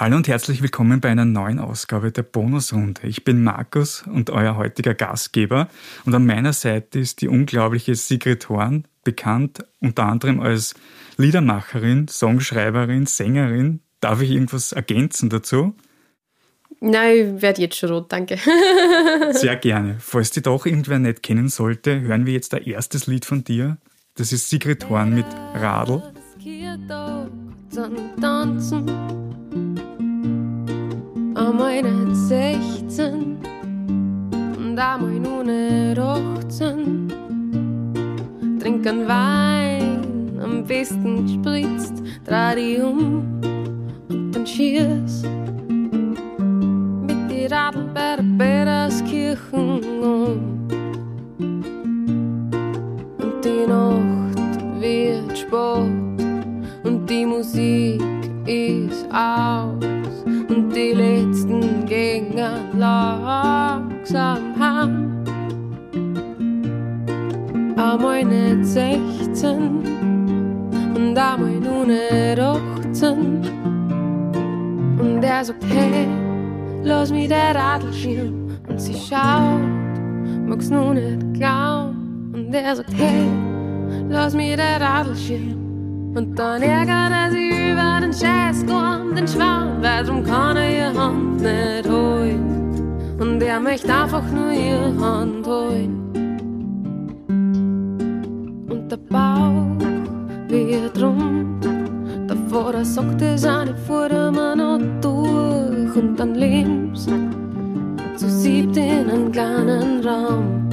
Hallo und herzlich willkommen bei einer neuen Ausgabe der Bonusrunde. Ich bin Markus und euer heutiger Gastgeber und an meiner Seite ist die unglaubliche Sigrid Horn, bekannt unter anderem als Liedermacherin, Songschreiberin, Sängerin. Darf ich irgendwas ergänzen dazu? Nein, ich werde jetzt schon rot, danke. Sehr gerne. Falls die doch irgendwer nicht kennen sollte, hören wir jetzt ein erstes Lied von dir. Das ist Sigrid Horn mit Radl. Tanzen einmal nicht 16 und nur nicht 18. Trinken Wein, am besten gespritzt, dreh um und dann schieß mit die Radl bei der Peterskirchen um. Und die Nacht wird spät und die Musik ist aus und die letzten gingen langsam heim. Einmal nicht 16 und einmal nur nicht 18. Und er sagt, hey, lass mich der Radl schieben. Und sie schaut, mag's nur nicht glauben. Und er sagt, hey, lass mich der Radl schieben. Und dann ärgert er sich über den Scheißkorn, den Schwarm, weil drum kann er ihre Hand nicht holen. Und er möchte einfach nur ihre Hand holen. Und der Bauch wird rund, der Vater sagt, es eine vor der noch durch. Und dann lebst zu siebt in einem kleinen Raum.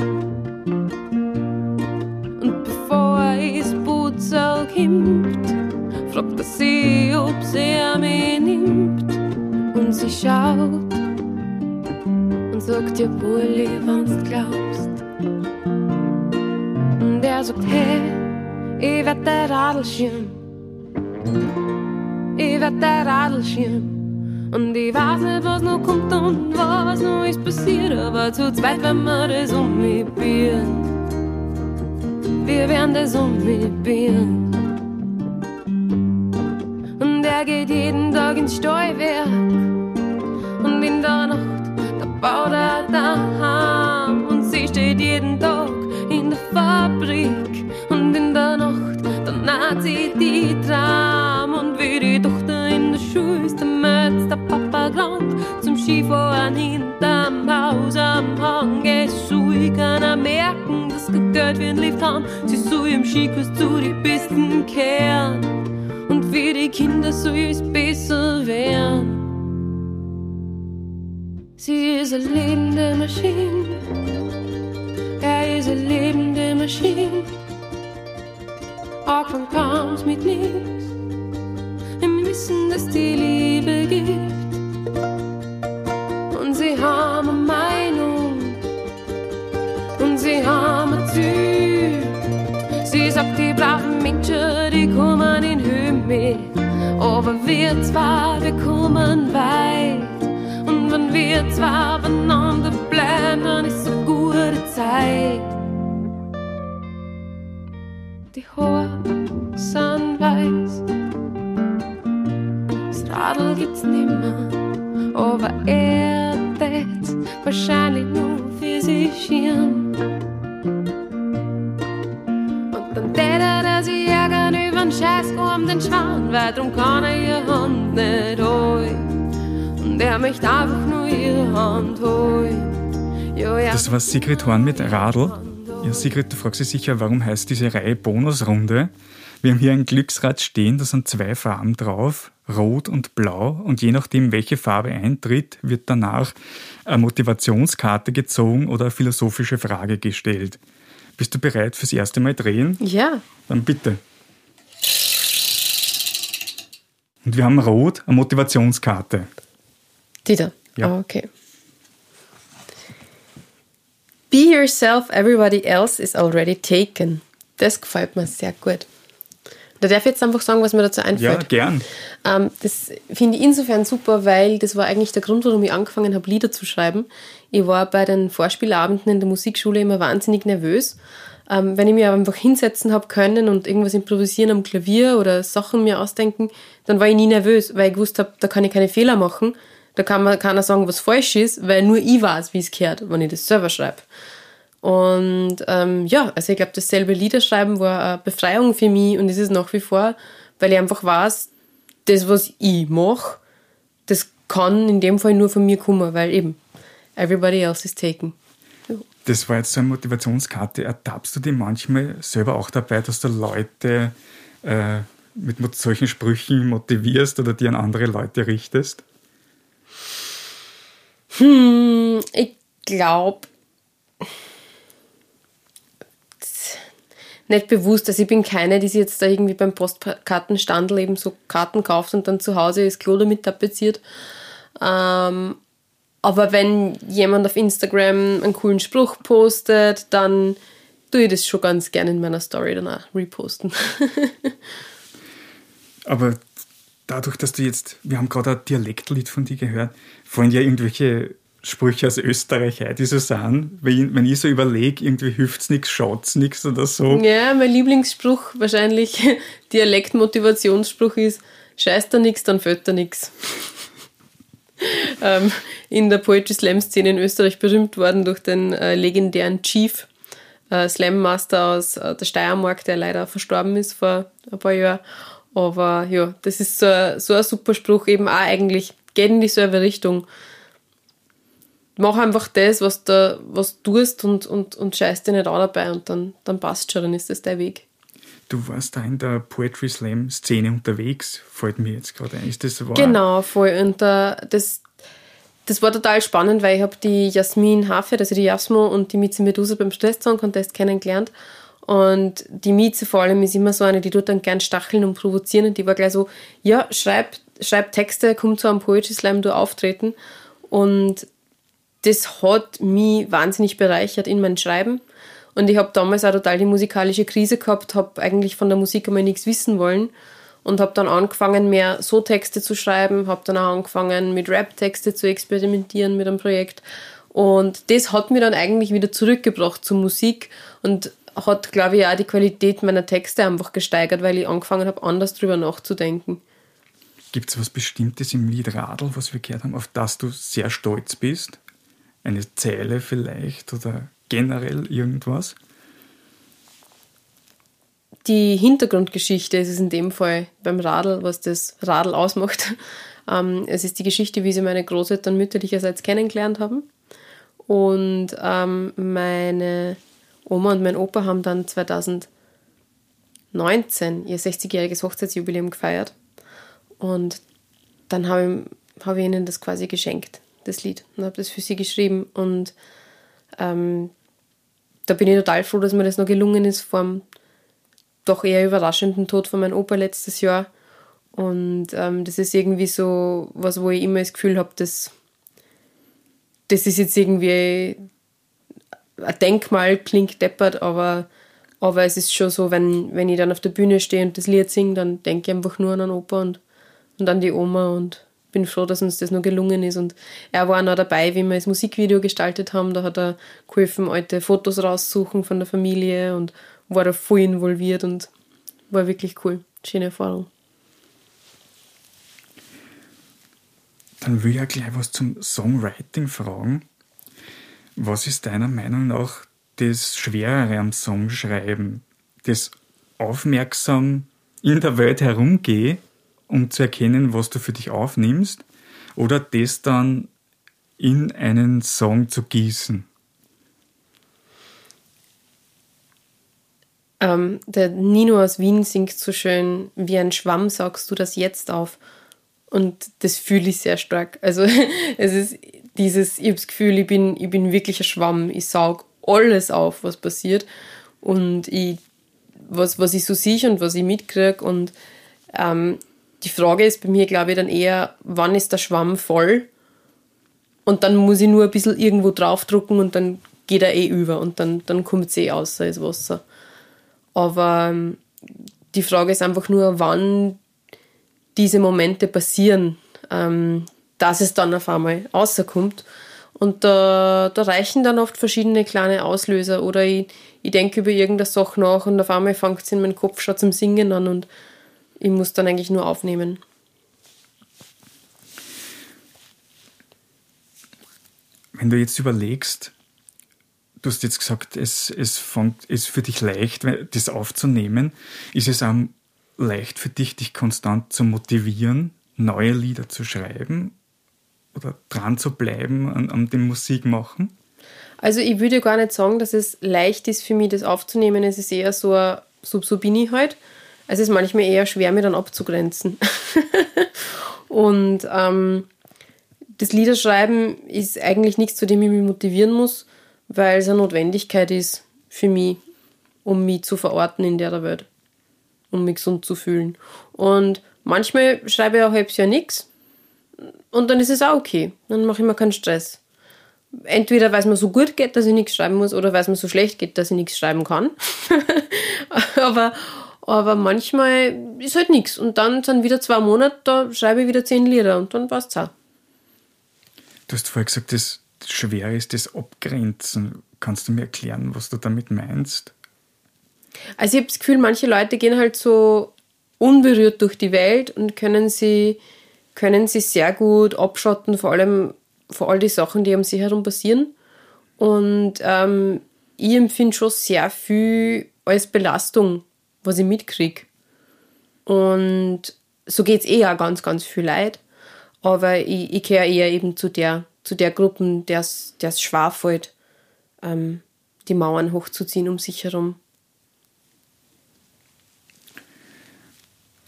Und bevor er ist Putzel kommt, fragt sie, ob sie mich nimmt. Und sie schaut und sagt dir Bulli, wenn's glaubst. Und er sagt, hey, ich werd der Radlschirm. Ich werd der Radlschirm. Und ich weiß nicht, was noch kommt und was noch ist passiert, aber zu zweit, wenn wir das um mich bieren wir werden das umbieren. Er geht jeden Tag ins Steuerwerk. Und in der Nacht, da baut er daheim. Und sie steht jeden Tag in der Fabrik. Und in der Nacht, dann naht sie die Tram. Und wie die Tochter in der Schule ist, der Metz, der Papa krank zum Skifahren hinterm Haus am Hang. Es kann er merken, dass Geld wie ein Lift haben. Sie soll im Skikurs zu die Besten kehren und für die Kinder es besser werden. Sie ist eine lebende Maschine, er ist eine lebende Maschine. Auch von kam's mit nix, im Wissen, dass die Liebe gibt. Und sie haben eine Meinung, und sie haben ein Ziel. Sagt, die braven Menschen, die kommen in Höhe mit. Aber wir zwar, wir kommen weit. Drum kann er ihre Hand nicht holen. Und er möchte einfach nur ihre Hand holen. Jo, ja. Das war Sigrid Horn mit Radl. Ja, Sigrid, du fragst dich sicher, warum heißt diese Reihe Bonusrunde? Wir haben hier ein Glücksrad stehen, da sind zwei Farben drauf, rot und blau. Und je nachdem, welche Farbe eintritt, wird danach eine Motivationskarte gezogen oder eine philosophische Frage gestellt. Bist du bereit fürs erste Mal drehen? Ja. Dann bitte. Und wir haben rot, eine Motivationskarte. Die da? Ja. Ah, okay. Be yourself, everybody else is already taken. Das gefällt mir sehr gut. Da darf ich jetzt einfach sagen, was mir dazu Ja, einfällt. gern. Ähm, das finde ich insofern super, weil das war eigentlich der Grund, warum ich angefangen habe, Lieder zu schreiben. Ich war bei den Vorspielabenden in der Musikschule immer wahnsinnig nervös, Ähm, wenn ich mir einfach hinsetzen habe können und irgendwas improvisieren am Klavier oder Sachen mir ausdenken, dann war ich nie nervös, weil ich gewusst habe, da kann ich keine Fehler machen. Da kann man keiner sagen, was falsch ist, weil nur ich weiß, wie es gehört, wenn ich das selber schreibe. Und ähm, ja, also ich glaube, dasselbe Liederschreiben war eine Befreiung für mich und ist es nach wie vor, weil ich einfach weiß, das, was ich mache, das kann in dem Fall nur von mir kommen, weil eben everybody else is taken. Das war jetzt so eine Motivationskarte. Ertappst du dich manchmal selber auch dabei, dass du Leute äh, mit solchen Sprüchen motivierst oder die an andere Leute richtest? Hm, ich glaube, nicht bewusst. Also ich bin keine, die sich jetzt da irgendwie beim Postkartenstandel eben so Karten kauft und dann zu Hause das Klo damit tapeziert. Ähm, aber wenn jemand auf Instagram einen coolen Spruch postet, dann tue ich das schon ganz gerne in meiner Story dann auch reposten. aber dadurch, dass du jetzt, wir haben gerade ein Dialektlied von dir gehört, fallen ja irgendwelche Sprüche aus Österreich ein, die so sind. Wenn, wenn ich so überlege, irgendwie hilft es nichts, schaut es nichts oder so. Ja, mein Lieblingsspruch, wahrscheinlich Dialektmotivationsspruch ist, scheiß da nichts, dann fällt da nichts. ähm, in der Poetry Slam Szene in Österreich berühmt worden durch den äh, legendären Chief, äh, Slam Master aus äh, der Steiermark, der leider verstorben ist vor ein paar Jahren. Aber ja, das ist so, so ein super Spruch, eben auch eigentlich, geht in dieselbe Richtung mach einfach das, was du was tust und, und, und scheiß dir nicht auch dabei und dann, dann passt schon, dann ist das dein Weg. Du warst da in der Poetry Slam Szene unterwegs, fällt mir jetzt gerade ein. Ist das wahr? Genau, voll. Und uh, das, das war total spannend, weil ich habe die Jasmin Hafed, also die Jasmo und die Mieze Medusa beim Stress Contest kennengelernt. Und die Mieze vor allem ist immer so eine, die tut dann gern stacheln und provozieren. Und die war gleich so, ja, schreib, schreib Texte, komm zu einem Poetry Slam, du auftreten. Und das hat mich wahnsinnig bereichert in mein Schreiben. Und ich habe damals auch total die musikalische Krise gehabt, habe eigentlich von der Musik einmal nichts wissen wollen und habe dann angefangen, mehr so Texte zu schreiben, habe dann auch angefangen, mit Rap-Texte zu experimentieren mit einem Projekt. Und das hat mir dann eigentlich wieder zurückgebracht zur Musik und hat, glaube ich, auch die Qualität meiner Texte einfach gesteigert, weil ich angefangen habe, anders drüber nachzudenken. Gibt es was Bestimmtes im Lied Radl, was wir gehört haben, auf das du sehr stolz bist? eine Zeile vielleicht oder generell irgendwas? Die Hintergrundgeschichte ist es in dem Fall beim Radl, was das Radl ausmacht. Ähm, es ist die Geschichte, wie sie meine Großeltern mütterlicherseits kennengelernt haben. Und ähm, meine Oma und mein Opa haben dann 2019 ihr 60-jähriges Hochzeitsjubiläum gefeiert. Und dann habe ich, hab ich ihnen das quasi geschenkt das Lied und habe das für sie geschrieben. Und ähm, da bin ich total froh, dass mir das noch gelungen ist vor dem doch eher überraschenden Tod von meinem Opa letztes Jahr. Und ähm, das ist irgendwie so was, wo ich immer das Gefühl habe, dass das ist jetzt irgendwie ein Denkmal, klingt deppert, aber, aber es ist schon so, wenn, wenn ich dann auf der Bühne stehe und das Lied singe, dann denke ich einfach nur an den Opa und, und an die Oma und bin froh, dass uns das noch gelungen ist. Und er war noch dabei, wie wir das Musikvideo gestaltet haben. Da hat er geholfen, alte Fotos raussuchen von der Familie und war da voll involviert und war wirklich cool. Schöne Erfahrung. Dann will ich ja gleich was zum Songwriting fragen. Was ist deiner Meinung nach das Schwerere am Songschreiben? Das aufmerksam in der Welt herumgehen um zu erkennen, was du für dich aufnimmst, oder das dann in einen Song zu gießen? Ähm, der Nino aus Wien singt so schön, wie ein Schwamm sagst du das jetzt auf. Und das fühle ich sehr stark. Also es ist dieses, ich habe das Gefühl, ich bin, ich bin wirklich ein Schwamm. Ich saug alles auf, was passiert. Und ich, was, was ich so sehe und was ich mitkriege. Und ähm, die Frage ist bei mir, glaube ich, dann eher, wann ist der Schwamm voll? Und dann muss ich nur ein bisschen irgendwo draufdrucken und dann geht er eh über und dann, dann kommt es eh aus als Wasser. Aber ähm, die Frage ist einfach nur, wann diese Momente passieren, ähm, dass es dann auf einmal rauskommt. Und da, da reichen dann oft verschiedene kleine Auslöser. Oder ich, ich denke über irgendeine Sache nach und auf einmal fängt es in meinem Kopf schon zum Singen an und ich muss dann eigentlich nur aufnehmen. Wenn du jetzt überlegst, du hast jetzt gesagt, es, es fängt, ist für dich leicht, das aufzunehmen. Ist es auch leicht für dich, dich konstant zu motivieren, neue Lieder zu schreiben oder dran zu bleiben an, an dem Musikmachen? Also ich würde gar nicht sagen, dass es leicht ist für mich, das aufzunehmen. Es ist eher so, bin ich halt. Es ist manchmal eher schwer, mir dann abzugrenzen. und ähm, das Liederschreiben ist eigentlich nichts, zu dem ich mich motivieren muss, weil es eine Notwendigkeit ist für mich, um mich zu verorten in der Welt, um mich gesund zu fühlen. Und manchmal schreibe ich auch halbes Jahr nichts und dann ist es auch okay. Dann mache ich mir keinen Stress. Entweder weil es mir so gut geht, dass ich nichts schreiben muss, oder weil es mir so schlecht geht, dass ich nichts schreiben kann. aber, aber manchmal ist halt nichts. Und dann sind wieder zwei Monate, da schreibe ich wieder zehn Lieder und dann passt es auch. Du hast vorher gesagt, das Schwere ist das Abgrenzen. Kannst du mir erklären, was du damit meinst? Also ich habe das Gefühl, manche Leute gehen halt so unberührt durch die Welt und können sie, können sie sehr gut abschotten, vor allem vor all die Sachen, die um sie herum passieren. Und ähm, ich empfinde schon sehr viel als Belastung, was ich mitkriege. Und so geht es eh auch ganz, ganz viel Leid. Aber ich, ich gehöre eher eben zu der, zu der Gruppe, der es schwer fällt, ähm, die Mauern hochzuziehen um sich herum.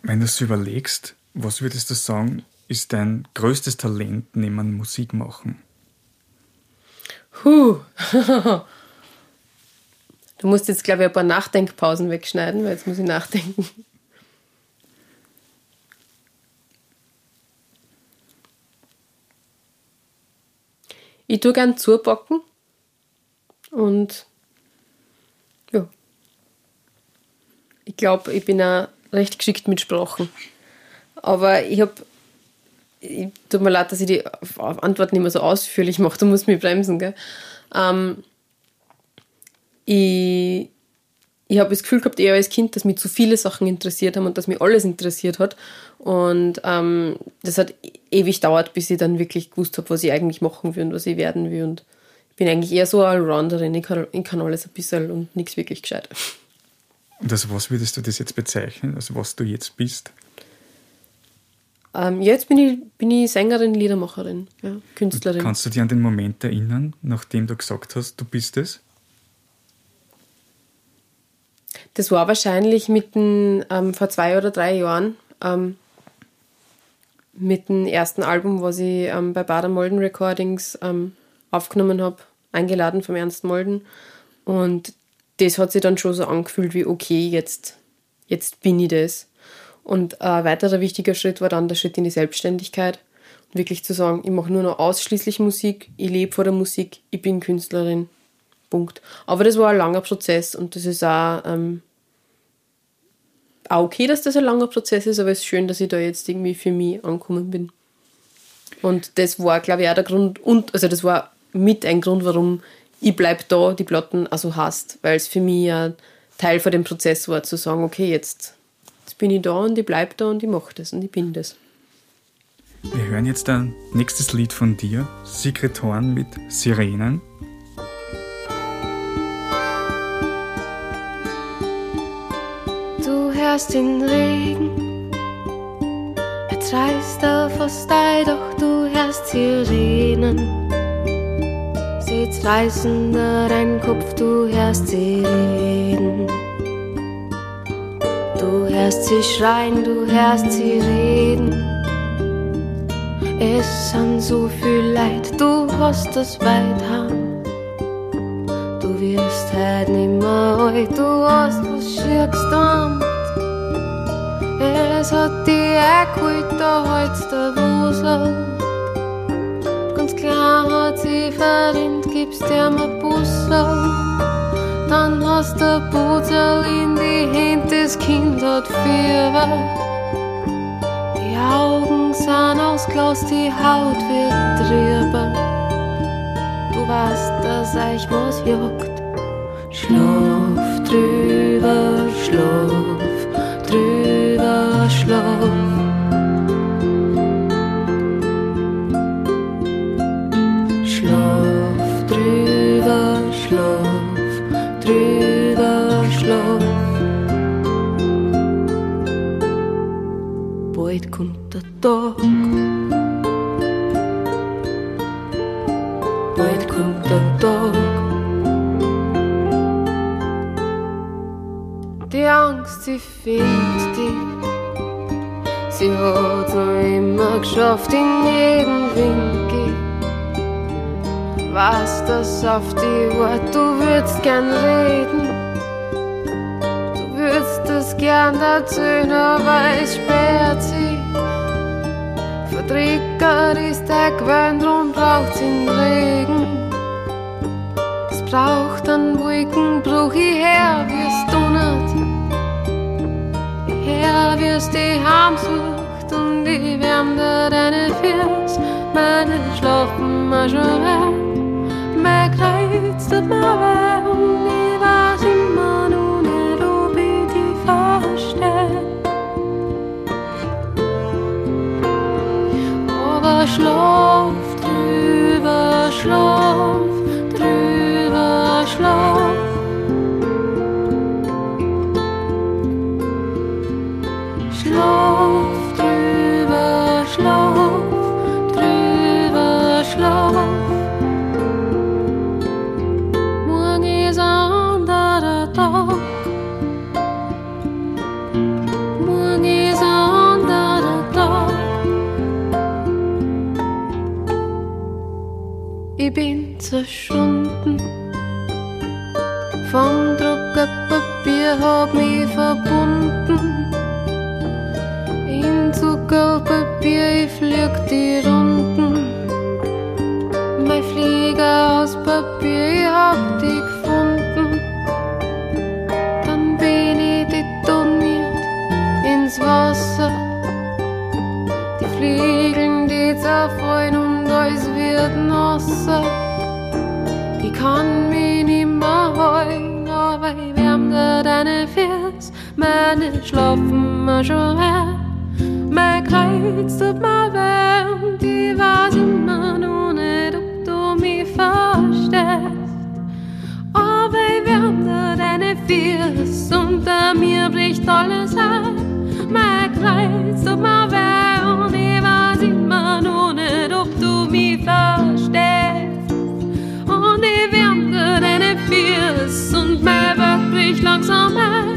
Wenn du es überlegst, was würdest du sagen, ist dein größtes Talent neben Musik machen? Huh. du musst jetzt, glaube ich, ein paar Nachdenkpausen wegschneiden, weil jetzt muss ich nachdenken. Ich tue gern zubacken und ja. Ich glaube, ich bin auch recht geschickt mit Sprachen. Aber ich habe tut mir leid, dass ich die Antwort nicht mehr so ausführlich mache, du musst mich bremsen, gell? Ähm, ich ich habe das Gefühl gehabt, eher als Kind, dass mich zu viele Sachen interessiert haben und dass mich alles interessiert hat. Und ähm, das hat ewig dauert, bis ich dann wirklich gewusst habe, was ich eigentlich machen will und was ich werden will. Und ich bin eigentlich eher so eine Allrounderin. Ich kann, ich kann alles ein bisschen und nichts wirklich gescheit. Und als was würdest du das jetzt bezeichnen, also was du jetzt bist? Ähm, jetzt bin ich, bin ich Sängerin, Liedermacherin, ja, Künstlerin. Kannst du dich an den Moment erinnern, nachdem du gesagt hast, du bist es? Das war wahrscheinlich mitten ähm, vor zwei oder drei Jahren ähm, mit dem ersten Album, was ich ähm, bei Bader Molden Recordings ähm, aufgenommen habe, eingeladen vom Ernst Molden. Und das hat sich dann schon so angefühlt wie, okay, jetzt, jetzt bin ich das. Und ein weiterer wichtiger Schritt war dann der Schritt in die Selbstständigkeit. Und wirklich zu sagen, ich mache nur noch ausschließlich Musik, ich lebe vor der Musik, ich bin Künstlerin. Punkt. Aber das war ein langer Prozess und das ist auch, ähm, auch okay, dass das ein langer Prozess ist, aber es ist schön, dass ich da jetzt irgendwie für mich angekommen bin. Und das war, glaube ich, auch der Grund, und also das war mit ein Grund, warum ich bleibe da, die Platten also hast, weil es für mich ein Teil von dem Prozess war, zu sagen, okay, jetzt Jetzt bin ich da und ich bleibe da und ich mache das und ich bin das. Wir hören jetzt ein nächstes Lied von dir, Sigrid Horn mit Sirenen. Hörst den Regen, er reißt auf dir, doch du hörst Sirenen. Sie reißen da dein Kopf, du hörst sie reden. Du hörst sie schreien, du hörst sie reden. Es sind so viel Leid, du hast das weit haben. Du wirst halt nimmer alt, du hast was schickst damit. Es hat die geholt, da holst der Wusel. Ganz klar hat sie verdient, gibst dir mal Bussel. Dann hast du Puzel in die Hände, das Kind hat Fieber. Die Augen sind aus Glas, die Haut wird drüber. du weißt, dass euch was juckt. Schlaf drüber, schlaf drüber, schlaf. Schlaf drüber, schlaf drüber, schlaf. Bald kommt der Tag. Bald kommt der Tag. Die Angst, sie findet dich. Sie hat's noch immer geschafft in jedem Winkel. Was das auf die Wort, du würdest gern reden. Du würdest das gern erzählen, aber es sperrt sie. Verdreckert ist der Gewinn, drum braucht's den Regen. Es braucht einen Wolkenbruch, ich her, wie es donnert. Ich her, wie es die heimsucht und ich wärme deine Füße, meine schlafen mal schon weg. Mein Kreuz tut mir weh und ich weiß immer noch nicht, die schlaf drüber, schlaf Schlaf drüber, schlaf drüber, schlaf. Morgen ist ein anderer Tag. Morgen ist ein anderer Tag. Ich bin zerschunden. Vom Füße, unter mir bricht alles ein. Mein Kreuz tut mir weh und ich weiß immer noch nicht, ob du mich verstehst. Und ich wärme deine Füße und mein Werk bricht langsam ein.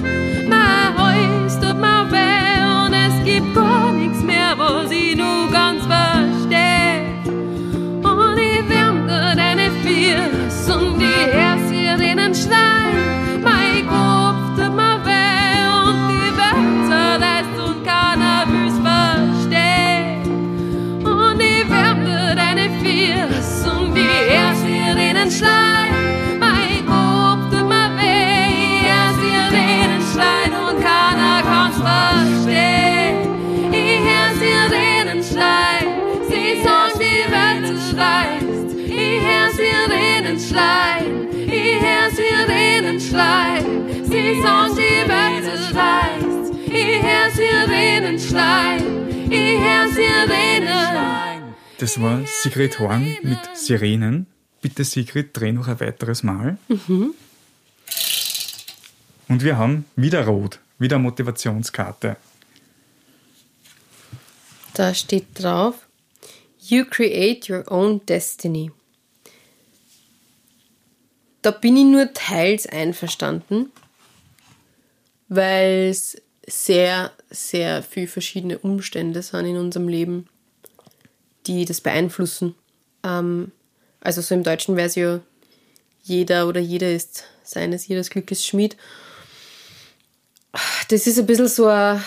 Ich schreien, ich. Das war Sigrid Horn mit Sirenen. Bitte Sigrid, dreh noch ein weiteres Mal. Und wir haben wieder Rot, wieder Motivationskarte. Da steht drauf, You create your own destiny. Da bin ich nur teils einverstanden, weil es sehr, sehr viele verschiedene Umstände sind in unserem Leben, die das beeinflussen. Ähm, also so im Deutschen wäre jeder oder jeder ist seines, jedes Glückes Schmied. Das ist ein bisschen so eine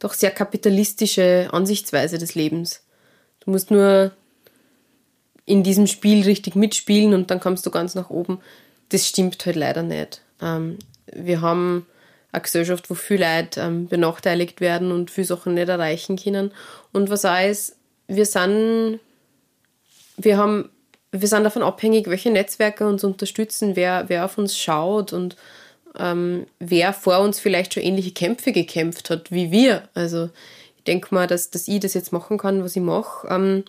doch sehr kapitalistische Ansichtsweise des Lebens. Du musst nur in diesem Spiel richtig mitspielen und dann kommst du ganz nach oben. Das stimmt halt leider nicht. Ähm, wir haben eine Gesellschaft, wo viele Leute ähm, benachteiligt werden und viele Sachen nicht erreichen können. Und was auch ist, wir sind, wir haben wir sind davon abhängig, welche Netzwerke uns unterstützen, wer, wer auf uns schaut und ähm, wer vor uns vielleicht schon ähnliche Kämpfe gekämpft hat wie wir. Also ich denke mal, dass, dass ich das jetzt machen kann, was ich mache, ähm,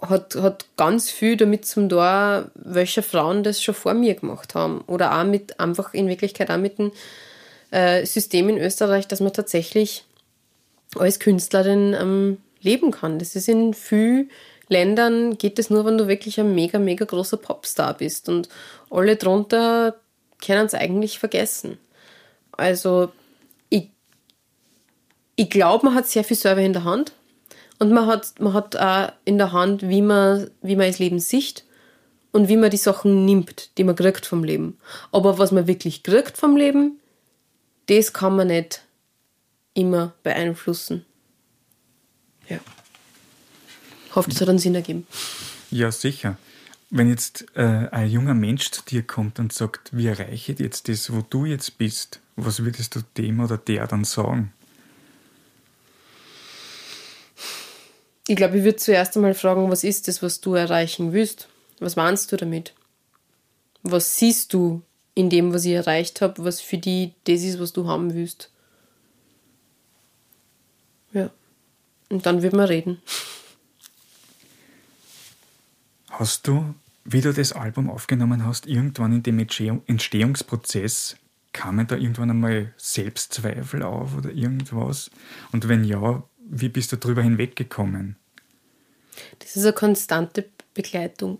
hat, hat ganz viel damit zum Tor, welche Frauen das schon vor mir gemacht haben. Oder auch mit, einfach in Wirklichkeit auch mit dem äh, System in Österreich, dass man tatsächlich als Künstlerin ähm, leben kann. Das ist in vielen Ländern geht es nur, wenn du wirklich ein mega, mega großer Popstar bist. Und alle drunter können es eigentlich vergessen. Also ich, ich glaube, man hat sehr viel selber in der Hand. Und man hat, man hat auch in der Hand, wie man, wie man das Leben sieht und wie man die Sachen nimmt, die man kriegt vom Leben. Aber was man wirklich kriegt vom Leben, das kann man nicht immer beeinflussen. Ja. Hoffe, das hat einen Sinn ergeben. Ja, sicher. Wenn jetzt äh, ein junger Mensch zu dir kommt und sagt, wie erreiche ich jetzt das, wo du jetzt bist, was würdest du dem oder der dann sagen? Ich glaube, ich würde zuerst einmal fragen, was ist das, was du erreichen willst? Was meinst du damit? Was siehst du in dem, was ich erreicht habe, was für die das ist, was du haben willst? Ja. Und dann wird man reden. Hast du, wie du das Album aufgenommen hast, irgendwann in dem Entstehungsprozess kamen da irgendwann einmal Selbstzweifel auf oder irgendwas? Und wenn ja, wie bist du darüber hinweggekommen? Das ist eine konstante Begleitung.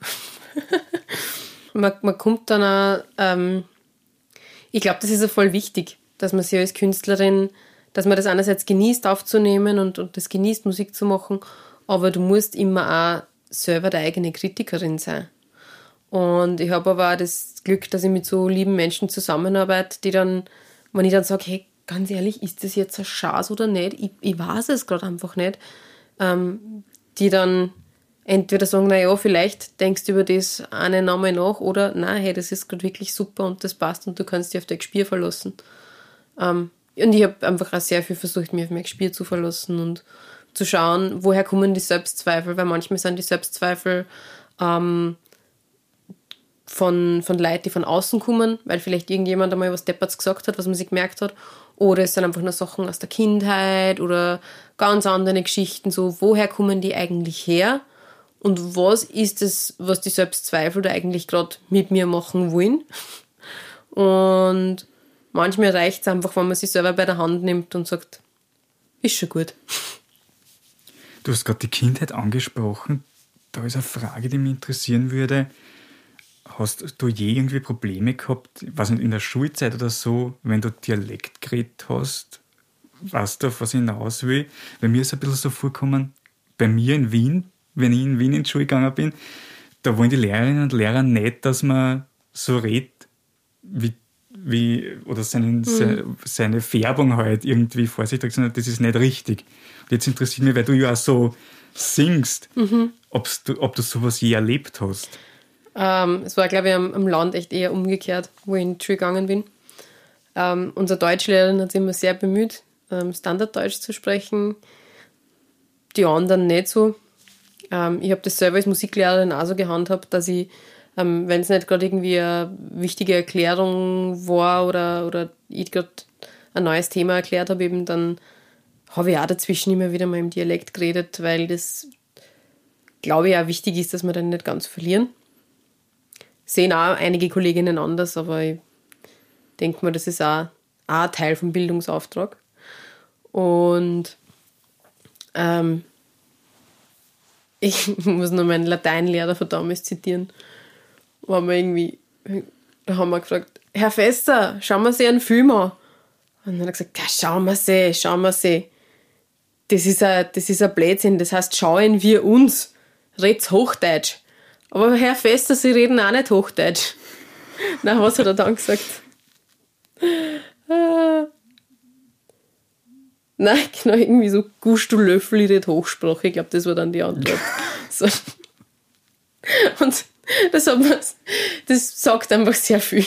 man, man kommt dann auch, ähm, ich glaube, das ist ja voll wichtig, dass man sich als Künstlerin, dass man das einerseits genießt aufzunehmen und, und das genießt, Musik zu machen, aber du musst immer auch selber der eigene Kritikerin sein. Und ich habe aber auch das Glück, dass ich mit so lieben Menschen zusammenarbeite, die dann, wenn ich dann sage, hey, ganz ehrlich, ist das jetzt ein Schatz oder nicht? Ich, ich weiß es gerade einfach nicht. Ähm, die dann entweder sagen, naja, vielleicht denkst du über das eine Name nach oder nein, hey, das ist gerade wirklich super und das passt und du kannst dich auf dein Gespür verlassen. Ähm, und ich habe einfach auch sehr viel versucht, mich auf mein Gespür zu verlassen und zu schauen, woher kommen die Selbstzweifel, weil manchmal sind die Selbstzweifel ähm, von, von Leuten, die von außen kommen, weil vielleicht irgendjemand einmal was Depperts gesagt hat, was man sich gemerkt hat. Oder es sind einfach nur Sachen aus der Kindheit oder ganz andere Geschichten, so woher kommen die eigentlich her? Und was ist es, was die Selbstzweifel da eigentlich gerade mit mir machen wollen? Und manchmal reicht es einfach, wenn man sich selber bei der Hand nimmt und sagt, ist schon gut. Du hast gerade die Kindheit angesprochen. Da ist eine Frage, die mich interessieren würde. Hast du je irgendwie Probleme gehabt, was in der Schulzeit oder so, wenn du Dialekt geredet hast? Weißt du, auf was ich hinaus will? Bei mir ist es ein bisschen so vorgekommen, bei mir in Wien, wenn ich in Wien in die Schule gegangen bin, da wollen die Lehrerinnen und Lehrer nicht, dass man so redet, wie, wie oder seinen, mhm. seine Färbung halt irgendwie vorsichtig, sondern das ist nicht richtig. Jetzt interessiert mich, weil du ja auch so singst, mhm. du, ob du sowas je erlebt hast. Ähm, es war, glaube ich, am, am, Land echt eher umgekehrt, wo ich in die Schule gegangen bin. Ähm, unsere Deutschlehrerin hat sich immer sehr bemüht, ähm, Standarddeutsch zu sprechen. Die anderen nicht so. Ähm, ich habe das selber als Musiklehrerin auch so gehandhabt, dass ich, ähm, wenn es nicht gerade irgendwie eine wichtige Erklärung war oder, oder ich gerade ein neues Thema erklärt habe, eben dann habe ich auch dazwischen immer wieder mal im Dialekt geredet, weil das, glaube ich, auch wichtig ist, dass wir dann nicht ganz verlieren. Sehen auch einige Kolleginnen anders, aber ich denke mal, das ist auch, auch Teil vom Bildungsauftrag. Und ähm, ich muss nur meinen Lateinlehrer von damals zitieren. Wo wir irgendwie, da haben wir gefragt, Herr Fester, schauen wir sich einen Film an. Und dann hat er gesagt, schauen wir sie, schauen wir sie das ist ein, das ist ein Blödsinn. Das heißt, schauen wir uns. Red's Hochdeutsch. Aber Herr Fester, Sie reden auch nicht Hochdeutsch. Na, was hat er dann gesagt? Ah. Nein, genau, irgendwie so Gusch, du Löffel, ich rede Hochsprache. Ich glaube, das war dann die Antwort. so. Und das, hat man, das sagt einfach sehr viel.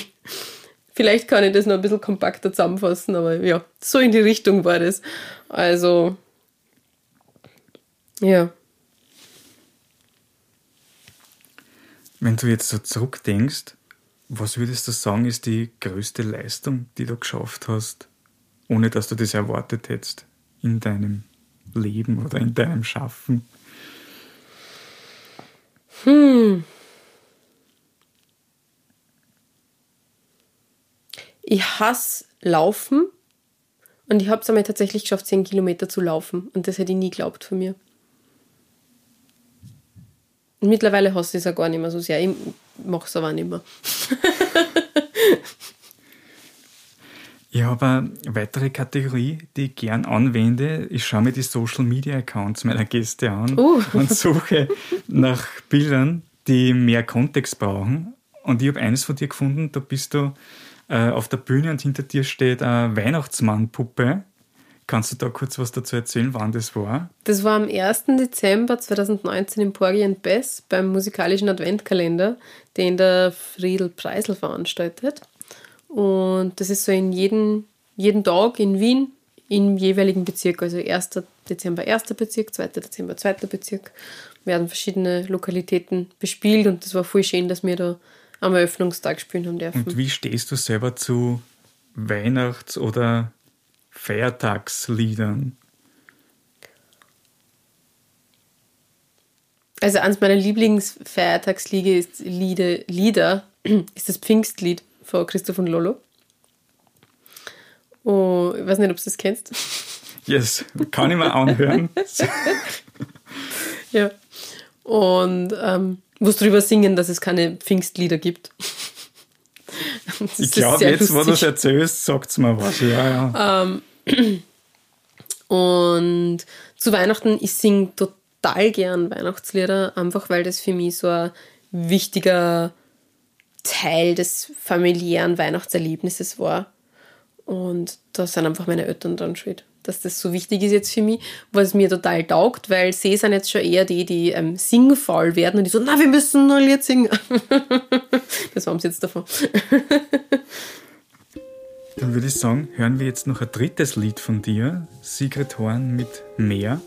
Vielleicht kann ich das noch ein bisschen kompakter zusammenfassen, aber ja, so in die Richtung war das. Also, ja. Wenn du jetzt so zurückdenkst, was würdest du sagen, ist die größte Leistung, die du geschafft hast, ohne dass du das erwartet hättest in deinem Leben oder in deinem Schaffen? Hm. Ich hasse Laufen und ich habe es einmal tatsächlich geschafft, 10 Kilometer zu laufen und das hätte ich nie geglaubt von mir. Mittlerweile hasse ich es auch gar nicht mehr so sehr. Ich mache es aber auch nicht mehr. Ich habe eine weitere Kategorie, die ich gern anwende. Ich schaue mir die Social Media Accounts meiner Gäste an Uh. und suche nach Bildern, die mehr Kontext brauchen. Und ich habe eines von dir gefunden, da bist du äh, auf der Bühne und hinter dir steht eine Weihnachtsmannpuppe. Kannst du da kurz was dazu erzählen, wann das war? Das war am 1. Dezember 2019 im Porgy Bess beim musikalischen Adventkalender, den der Friedel Preisel veranstaltet. Und das ist so in jeden, jeden Tag in Wien im jeweiligen Bezirk. Also 1. Dezember 1. Bezirk, 2. Dezember 2. Bezirk werden verschiedene Lokalitäten bespielt und das war voll schön, dass wir da am Eröffnungstag spielen haben dürfen. Und wie stehst du selber zu Weihnachts- oder Feiertagsliedern? Also eines meiner Lieblingsfeiertagslieder ist Lieder, Lieder ist das Pfingstlied von Christoph und Lolo. Oh, ich weiß nicht, ob du das kennst. Yes, kann ich mir anhören. Ja. Und ähm, muss drüber singen, dass es keine Pfingstlieder gibt. Ich glaube, jetzt, wo du es lustig. erzählst, sagt es mir was. Ja, ja. Und zu Weihnachten, ich singe total gern Weihnachtslieder, einfach weil das für mich so ein wichtiger Teil des familiären Weihnachtserlebnisses war. Und da sind einfach meine Eltern dran schuld, dass das so wichtig ist jetzt für mich, was mir total taugt, weil sie sind jetzt schon eher die, die ähm, singfaul werden und die so, na, wir müssen ein Lied singen. das haben sie jetzt davon. Dann würde ich sagen, hören wir jetzt noch ein drittes Lied von dir, Sigrid Horn mit Meer.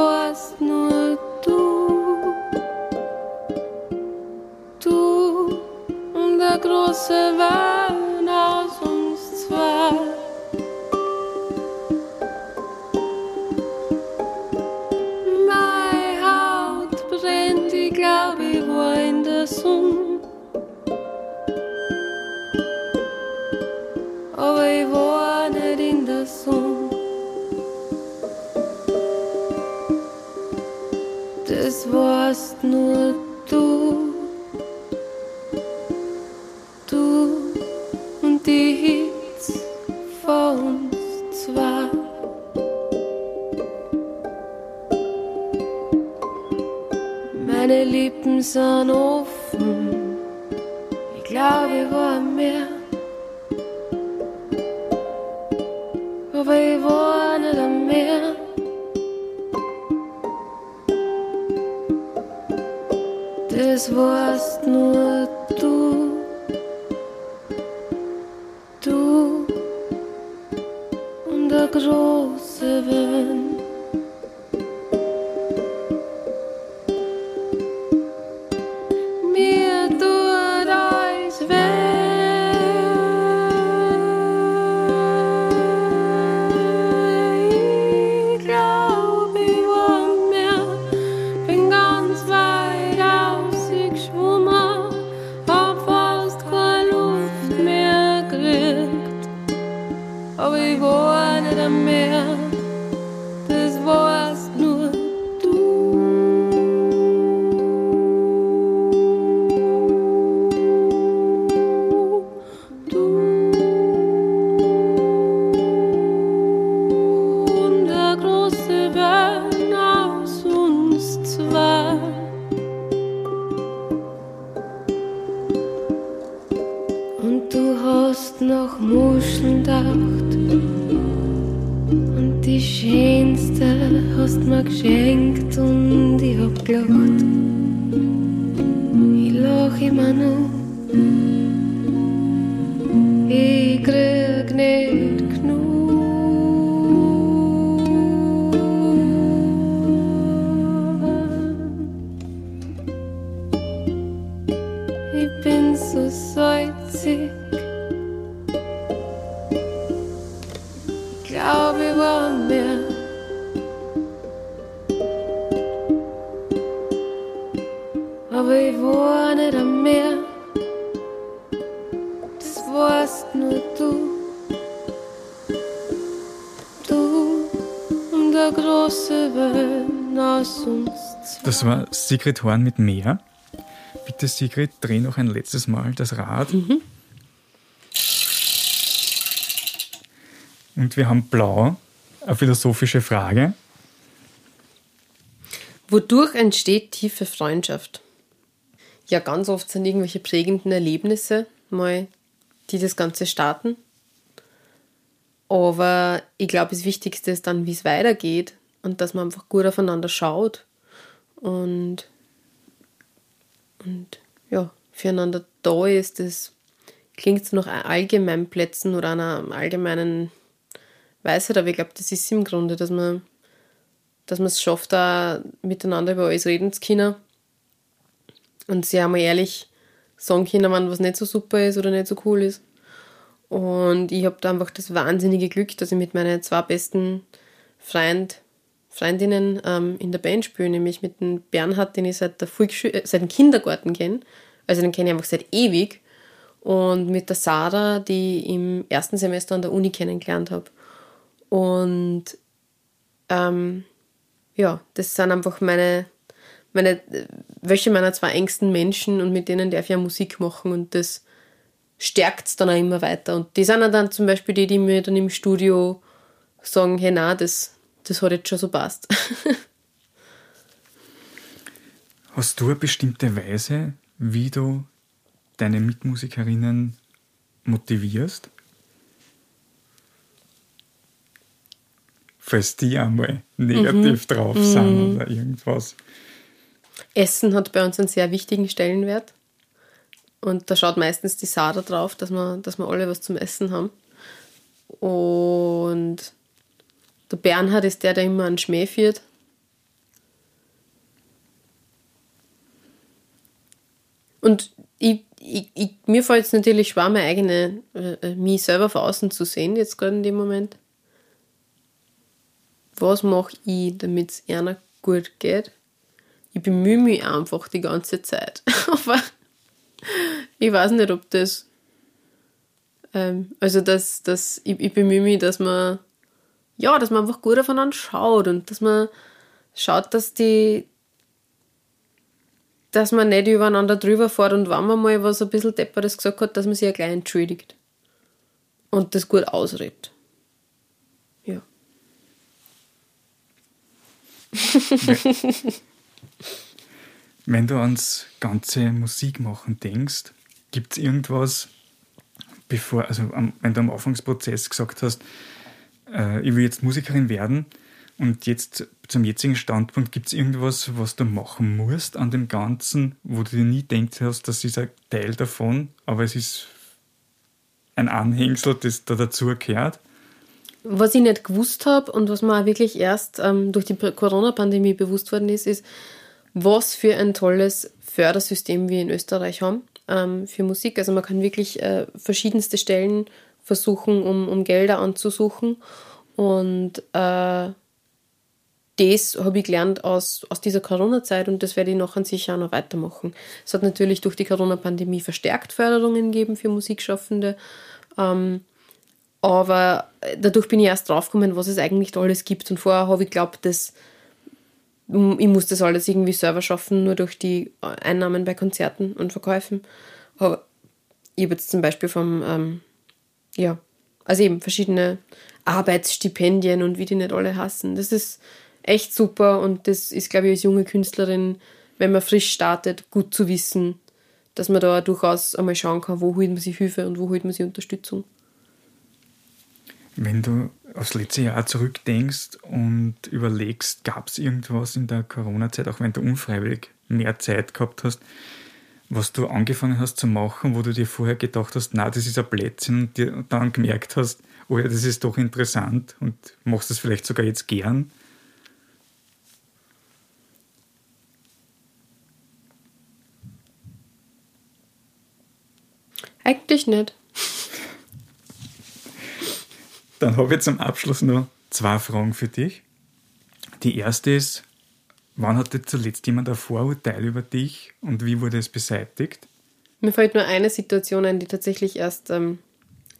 Aber das warst nur du. Du und der große Wein Sind offen. Ich glaube, ich war am Meer. Aber ich war nicht am Meer. Das warst nur du. Du und der große Wind. Das war Sigrid Horn mit Meer. Bitte, Sigrid, dreh noch ein letztes Mal das Rad. Und wir haben Blau, eine philosophische Frage. Wodurch entsteht tiefe Freundschaft? Ja, ganz oft sind irgendwelche prägenden Erlebnisse mal, die das Ganze starten. Aber ich glaube, das Wichtigste ist dann, wie es weitergeht und dass man einfach gut aufeinander schaut und, und ja, füreinander da ist. Das klingt so nach Allgemeinplätzen oder einer allgemeinen Weisheit, aber ich glaube, das ist im Grunde, dass man dass es schafft, da miteinander über alles reden zu können und sich einmal ehrlich sagen können, wenn was nicht so super ist oder nicht so cool ist. Und ich habe da einfach das wahnsinnige Glück, dass ich mit meinen zwei besten Freund, Freundinnen ähm, in der Band spiele, nämlich mit dem Bernhard, den ich seit, der äh, seit dem Kindergarten kenne. Also den kenne ich einfach seit ewig. Und mit der Sarah, die ich im ersten Semester an der Uni kennengelernt habe. Und ähm, ja, das sind einfach meine, meine, welche meiner zwei engsten Menschen und mit denen darf ich ja Musik machen und das stärkt es dann auch immer weiter. Und die sind dann zum Beispiel die, die mir dann im Studio sagen, hey, na, das, das hat jetzt schon so passt. Hast du eine bestimmte Weise, wie du deine Mitmusikerinnen motivierst? Falls die einmal negativ drauf sind oder irgendwas. Essen hat bei uns einen sehr wichtigen Stellenwert. Und da schaut meistens die Sarah drauf, dass wir, dass wir alle was zum Essen haben. Und der Bernhard ist der, der immer einen Schmäh führt. Und ich, ich, ich, mir fällt es natürlich schwer, meine eigene, äh, mich selber von außen zu sehen, jetzt gerade in dem Moment. Was mache ich, damit es einer gut geht? Ich bemühe mich einfach die ganze Zeit. Aber ich weiß nicht, ob das. Ähm, also, dass, dass ich, ich bemühe mich, dass man. Ja, dass man einfach gut aufeinander schaut und dass man schaut, dass die. dass man nicht übereinander drüber fährt und wenn man mal was ein bisschen Depperes gesagt hat, dass man sich ja gleich entschuldigt. Und das gut ausredet. Ja. Wenn du ans ganze Musikmachen denkst, gibt es irgendwas, bevor, also wenn du am Anfangsprozess gesagt hast, äh, ich will jetzt Musikerin werden und jetzt zum jetzigen Standpunkt gibt es irgendwas, was du machen musst an dem Ganzen, wo du dir nie denkt hast, das ist ein Teil davon, aber es ist ein Anhängsel, das da dazu gehört? Was ich nicht gewusst habe und was mir auch wirklich erst ähm, durch die Corona-Pandemie bewusst worden ist, ist, was für ein tolles Fördersystem wir in Österreich haben ähm, für Musik. Also man kann wirklich äh, verschiedenste Stellen versuchen, um, um Gelder anzusuchen. Und äh, das habe ich gelernt aus, aus dieser Corona-Zeit und das werde ich noch an sich auch noch weitermachen. Es hat natürlich durch die Corona-Pandemie verstärkt Förderungen gegeben für Musikschaffende. Ähm, Aber dadurch bin ich erst draufgekommen, was es eigentlich alles gibt. Und vorher habe ich geglaubt, dass ich muss das alles irgendwie selber schaffen, nur durch die Einnahmen bei Konzerten und Verkäufen. Aber ich habe jetzt zum Beispiel vom, ähm, ja, also eben verschiedene Arbeitsstipendien und wie die nicht alle hassen. Das ist echt super und das ist, glaube ich, als junge Künstlerin, wenn man frisch startet, gut zu wissen, dass man da durchaus einmal schauen kann, wo holt man sich Hilfe und wo holt man sich Unterstützung. Wenn du aufs letzte Jahr zurückdenkst und überlegst, gab es irgendwas in der Corona-Zeit, auch wenn du unfreiwillig mehr Zeit gehabt hast, was du angefangen hast zu machen, wo du dir vorher gedacht hast, na, das ist ein Blödsinn und dir dann gemerkt hast, oh ja, das ist doch interessant und machst es vielleicht sogar jetzt gern? Eigentlich nicht. Dann habe ich zum Abschluss noch zwei Fragen für dich. Die erste ist, wann hatte zuletzt jemand ein Vorurteil über dich und wie wurde es beseitigt? Mir fällt nur eine Situation ein, die tatsächlich erst ähm,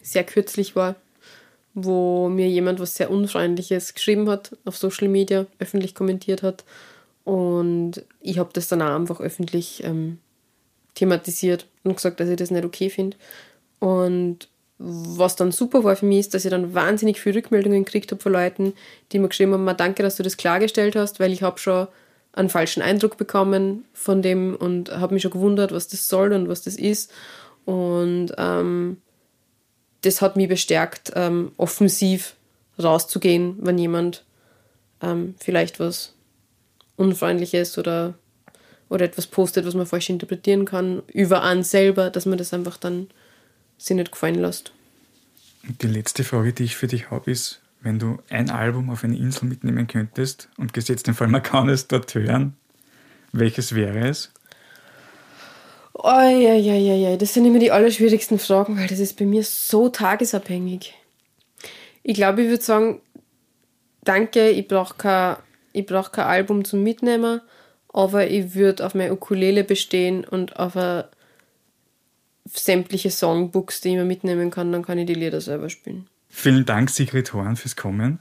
sehr kürzlich war, wo mir jemand was sehr Unfreundliches geschrieben hat auf Social Media, öffentlich kommentiert hat. Und ich habe das dann auch einfach öffentlich ähm, thematisiert und gesagt, dass ich das nicht okay finde. Und was dann super war für mich, ist, dass ich dann wahnsinnig viele Rückmeldungen gekriegt habe von Leuten, die mir geschrieben haben, danke, dass du das klargestellt hast, weil ich habe schon einen falschen Eindruck bekommen von dem und habe mich schon gewundert, was das soll und was das ist. Und ähm, das hat mich bestärkt, ähm, offensiv rauszugehen, wenn jemand ähm, vielleicht was Unfreundliches oder, oder etwas postet, was man falsch interpretieren kann, über einen selber, dass man das einfach dann sich nicht gefallen lässt. Die letzte Frage, die ich für dich habe, ist, wenn du ein Album auf eine Insel mitnehmen könntest und gesetzt den Fall, man kann es dort hören, welches wäre es? Ja. Das sind immer die allerschwierigsten Fragen, weil das ist bei mir so tagesabhängig. Ich glaube, ich würde sagen, danke, ich brauche kein, brauch kein Album zum Mitnehmen, aber ich würde auf meine Ukulele bestehen und auf eine sämtliche Songbooks, die ich mir mitnehmen kann, dann kann ich die Lieder selber spielen. Vielen Dank, Sigrid Horn, fürs Kommen.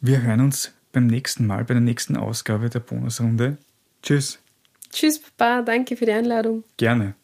Wir hören uns beim nächsten Mal, bei der nächsten Ausgabe der Bonusrunde. Tschüss. Tschüss, Papa. Danke für die Einladung. Gerne.